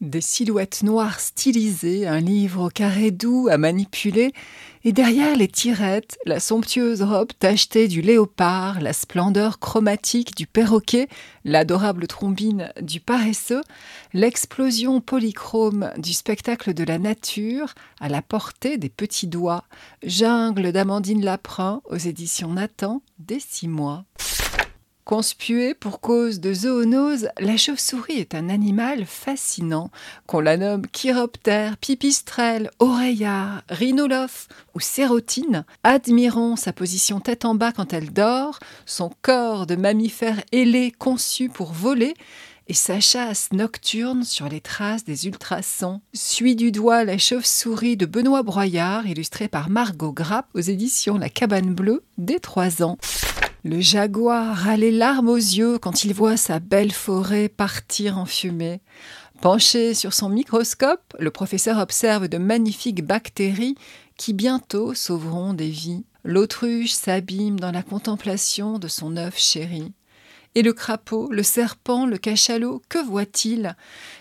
Des silhouettes noires stylisées, un livre au carré doux à manipuler, et derrière les tirettes, la somptueuse robe tachetée du léopard, la splendeur chromatique du perroquet, l'adorable trombine du paresseux, l'explosion polychrome du spectacle de la nature à la portée des petits doigts, jungle d'Amandine Laprin aux éditions Nathan, dès six mois. Conspuée pour cause de zoonose, la chauve-souris est un animal fascinant, qu'on la nomme chiroptère, pipistrelle, oreillard, rhinolophe ou sérotine. Admirons sa position tête en bas quand elle dort, son corps de mammifère ailé conçu pour voler, et sa chasse nocturne sur les traces des ultrasons. Suit du doigt la chauve-souris de Benoît Broyard, illustrée par Margot Grapp aux éditions La Cabane Bleue, dès trois ans. Le jaguar a les larmes aux yeux quand il voit sa belle forêt partir en fumée. Penché sur son microscope, le professeur observe de magnifiques bactéries qui bientôt sauveront des vies. L'autruche s'abîme dans la contemplation de son œuf chéri. Et le crapaud, le serpent, le cachalot, que voit-il?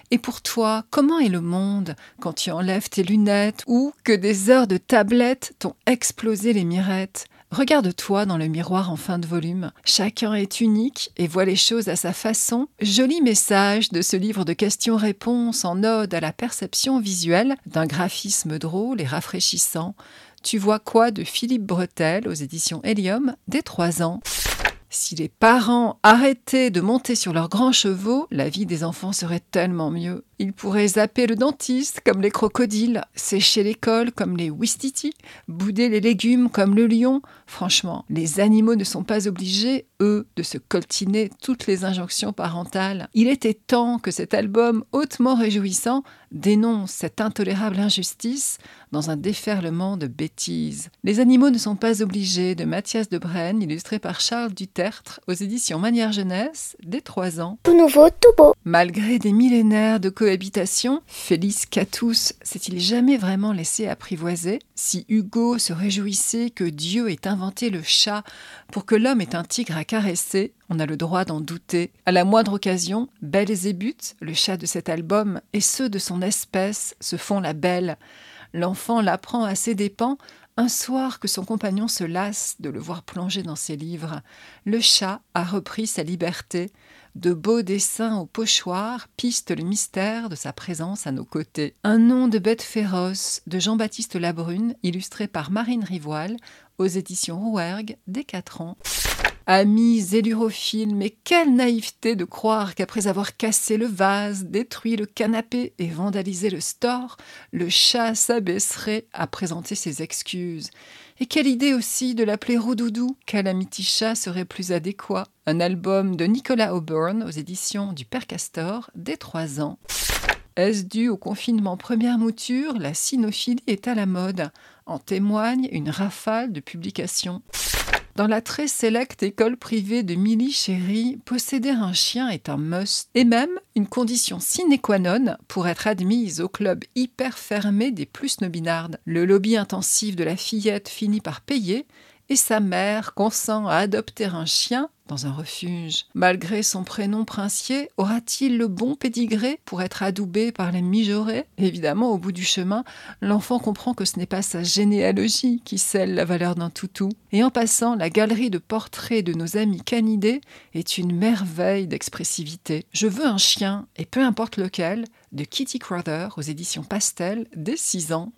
Et pour toi, comment est le monde quand tu enlèves tes lunettes ou que des heures de tablette t'ont explosé les mirettes? Regarde-toi dans le miroir en fin de volume. Chacun est unique et voit les choses à sa façon. Joli message de ce livre de questions-réponses en ode à la perception visuelle, d'un graphisme drôle et rafraîchissant. Tu vois quoi de Philippe Bretel aux éditions Helium dès trois ans? Si les parents arrêtaient de monter sur leurs grands chevaux, la vie des enfants serait tellement mieux. Ils pourraient zapper le dentiste comme les crocodiles, sécher l'école comme les wistiti, bouder les légumes comme le lion. Franchement, les animaux ne sont pas obligés, eux, de se coltiner toutes les injonctions parentales. Il était temps que cet album hautement réjouissant dénonce cette intolérable injustice dans un déferlement de bêtises. Les animaux ne sont pas obligés de Mathias de Brenne, illustré par Charles Aux éditions Manière Jeunesse, dès trois ans. Tout nouveau, tout beau. Malgré des millénaires de cohabitation, Félix Catous s'est-il jamais vraiment laissé apprivoiser? Si Hugo se réjouissait que Dieu ait inventé le chat pour que l'homme ait un tigre à caresser, on a le droit d'en douter. À la moindre occasion, Belzébuth, le chat de cet album, et ceux de son espèce se font la belle. L'enfant l'apprend à ses dépens un soir que son compagnon se lasse de le voir plonger dans ses livres. Le chat a repris sa liberté. De beaux dessins au pochoir pistent le mystère de sa présence à nos côtés. Un nom de bête féroce de Jean-Baptiste Labrune, illustré par Marine Rivoile, aux éditions Rouergue, dès 4 ans. Amis élurophiles, mais quelle naïveté de croire qu'après avoir cassé le vase, détruit le canapé et vandalisé le store, le chat s'abaisserait à présenter ses excuses. Et quelle idée aussi de l'appeler Roudoudou Calamity Chat serait plus adéquat. Un album de Nicolas Auburn aux éditions du Père Castor, dès trois ans. Est-ce dû au confinement première mouture? La cynophilie est à la mode. En témoigne une rafale de publications. Dans la très sélecte école privée de Milly Chéry, posséder un chien est un must, et même une condition sine qua non pour être admise au club hyper fermé des plus nobinardes. Le lobby intensif de la fillette finit par payer, et sa mère consent à adopter un chien dans un refuge. Malgré son prénom princier, aura-t-il le bon pédigré pour être adoubé par les mijaurés? Évidemment, au bout du chemin, l'enfant comprend que ce n'est pas sa généalogie qui scelle la valeur d'un toutou. Et en passant, la galerie de portraits de nos amis canidés est une merveille d'expressivité. Je veux un chien, et peu importe lequel, de Kitty Crowther aux éditions Pastel dès 6 ans.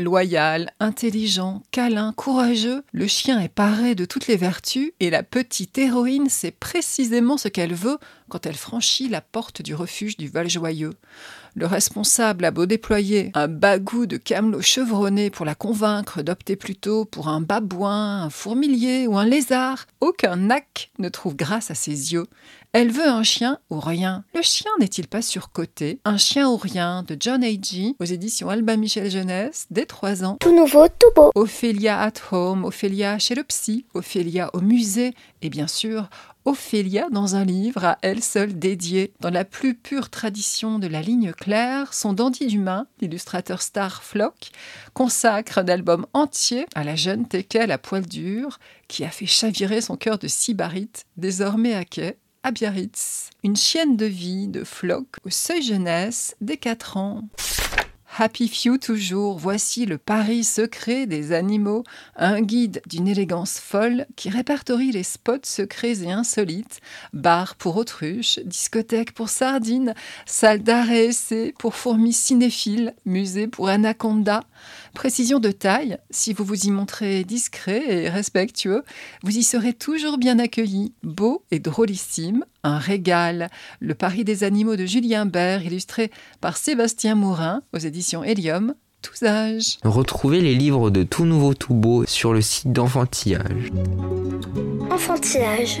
Loyal, intelligent, câlin, courageux, le chien est paré de toutes les vertus et la petite héroïne sait précisément ce qu'elle veut quand elle franchit la porte du refuge du Val-Joyeux. Le responsable a beau déployer un bagou de camelot chevronné pour la convaincre d'opter plutôt pour un babouin, un fourmilier ou un lézard, aucun nac ne trouve grâce à ses yeux. Elle veut un chien ou rien. Le chien n'est-il pas surcoté? Un chien ou rien de John A.G. aux éditions Alba Michel Jeunesse dès 3 ans. Tout nouveau, tout beau. Ophélia at home, Ophélia chez le psy, Ophélia au musée et bien sûr Ophélia dans un livre à elle seule dédié. Dans la plus pure tradition de la ligne claire, son dandy d'humain, l'illustrateur Star Flock, consacre un album entier à la jeune teckel à poil dur qui a fait chavirer son cœur de sybarite, désormais à quai à Biarritz. Une chienne de vie de Floc au seuil jeunesse des 4 ans. Happy Few toujours, voici le pari secret des animaux, un guide d'une élégance folle qui répertorie les spots secrets et insolites, bar pour autruches, discothèque pour sardines, salle d'arrêt essai pour fourmis cinéphiles, musée pour anaconda. Précision de taille, si vous vous y montrez discret et respectueux, vous y serez toujours bien accueilli, beau et drôlissime, un régal. Le Paris des animaux de Julien Bert, illustré par Sébastien Mourin aux éditions Helium, tous âges. Retrouvez les livres de Tout Nouveau Tout Beau sur le site d'Enfantillage. Enfantillage. Enfantillage,